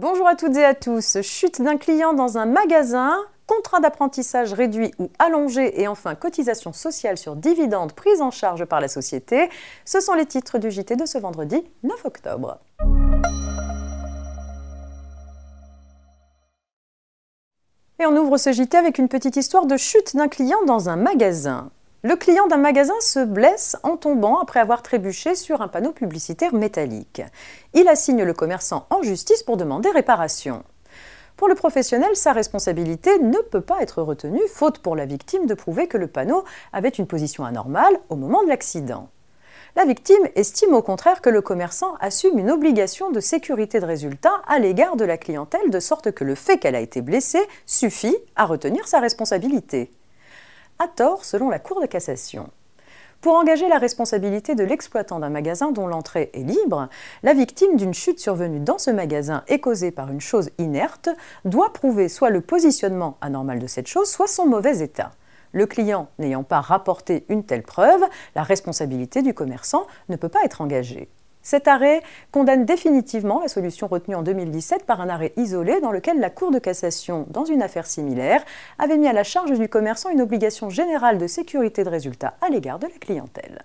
Bonjour à toutes et à tous. Chute d'un client dans un magasin, contrat d'apprentissage réduit ou allongé et enfin cotisation sociale sur dividendes prise en charge par la société. Ce sont les titres du JT de ce vendredi 9 octobre. Et on ouvre ce JT avec une petite histoire de chute d'un client dans un magasin. Le client d'un magasin se blesse en tombant après avoir trébuché sur un panneau publicitaire métallique. Il assigne le commerçant en justice pour demander réparation. Pour le professionnel, sa responsabilité ne peut pas être retenue, faute pour la victime de prouver que le panneau avait une position anormale au moment de l'accident. La victime estime au contraire que le commerçant assume une obligation de sécurité de résultat à l'égard de la clientèle, de sorte que le fait qu'elle a été blessée suffit à retenir sa responsabilité à tort selon la Cour de cassation. Pour engager la responsabilité de l'exploitant d'un magasin dont l'entrée est libre, la victime d'une chute survenue dans ce magasin et causée par une chose inerte doit prouver soit le positionnement anormal de cette chose, soit son mauvais état. Le client n'ayant pas rapporté une telle preuve, la responsabilité du commerçant ne peut pas être engagée. Cet arrêt condamne définitivement la solution retenue en 2017 par un arrêt isolé dans lequel la Cour de cassation, dans une affaire similaire, avait mis à la charge du commerçant une obligation générale de sécurité de résultat à l'égard de la clientèle.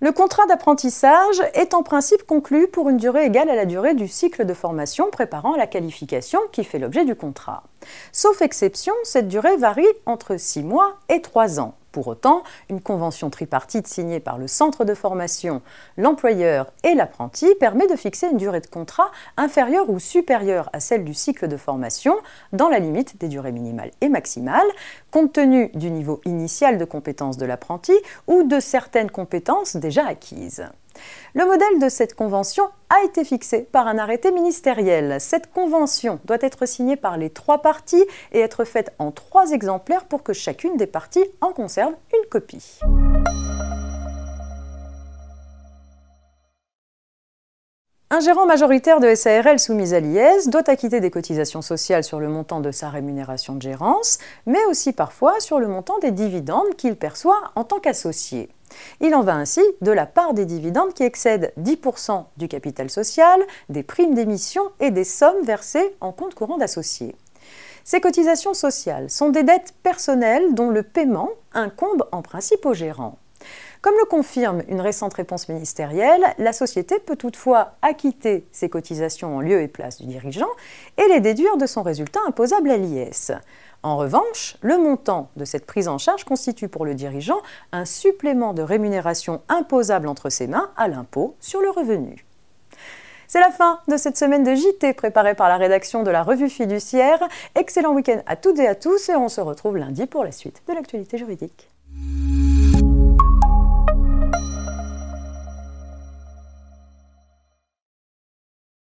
Le contrat d'apprentissage est en principe conclu pour une durée égale à la durée du cycle de formation préparant la qualification qui fait l'objet du contrat. Sauf exception, cette durée varie entre 6 mois et 3 ans. Pour autant, une convention tripartite signée par le centre de formation, l'employeur et l'apprenti permet de fixer une durée de contrat inférieure ou supérieure à celle du cycle de formation, dans la limite des durées minimales et maximales, compte tenu du niveau initial de compétences de l'apprenti ou de certaines compétences déjà acquises. Le modèle de cette convention a été fixé par un arrêté ministériel. Cette convention doit être signée par les trois parties et être faite en trois exemplaires pour que chacune des parties en conserve une copie. Un gérant majoritaire de SARL soumis à l'IS doit acquitter des cotisations sociales sur le montant de sa rémunération de gérance, mais aussi parfois sur le montant des dividendes qu'il perçoit en tant qu'associé. Il en va ainsi de la part des dividendes qui excèdent 10% du capital social, des primes d'émission et des sommes versées en compte courant d'associés. Ces cotisations sociales sont des dettes personnelles dont le paiement incombe en principe au gérant. Comme le confirme une récente réponse ministérielle, la société peut toutefois acquitter ses cotisations en lieu et place du dirigeant et les déduire de son résultat imposable à l'IS. En revanche, le montant de cette prise en charge constitue pour le dirigeant un supplément de rémunération imposable entre ses mains à l'impôt sur le revenu. C'est la fin de cette semaine de JT préparée par la rédaction de la revue fiduciaire. Excellent week-end à toutes et à tous et on se retrouve lundi pour la suite de l'actualité juridique.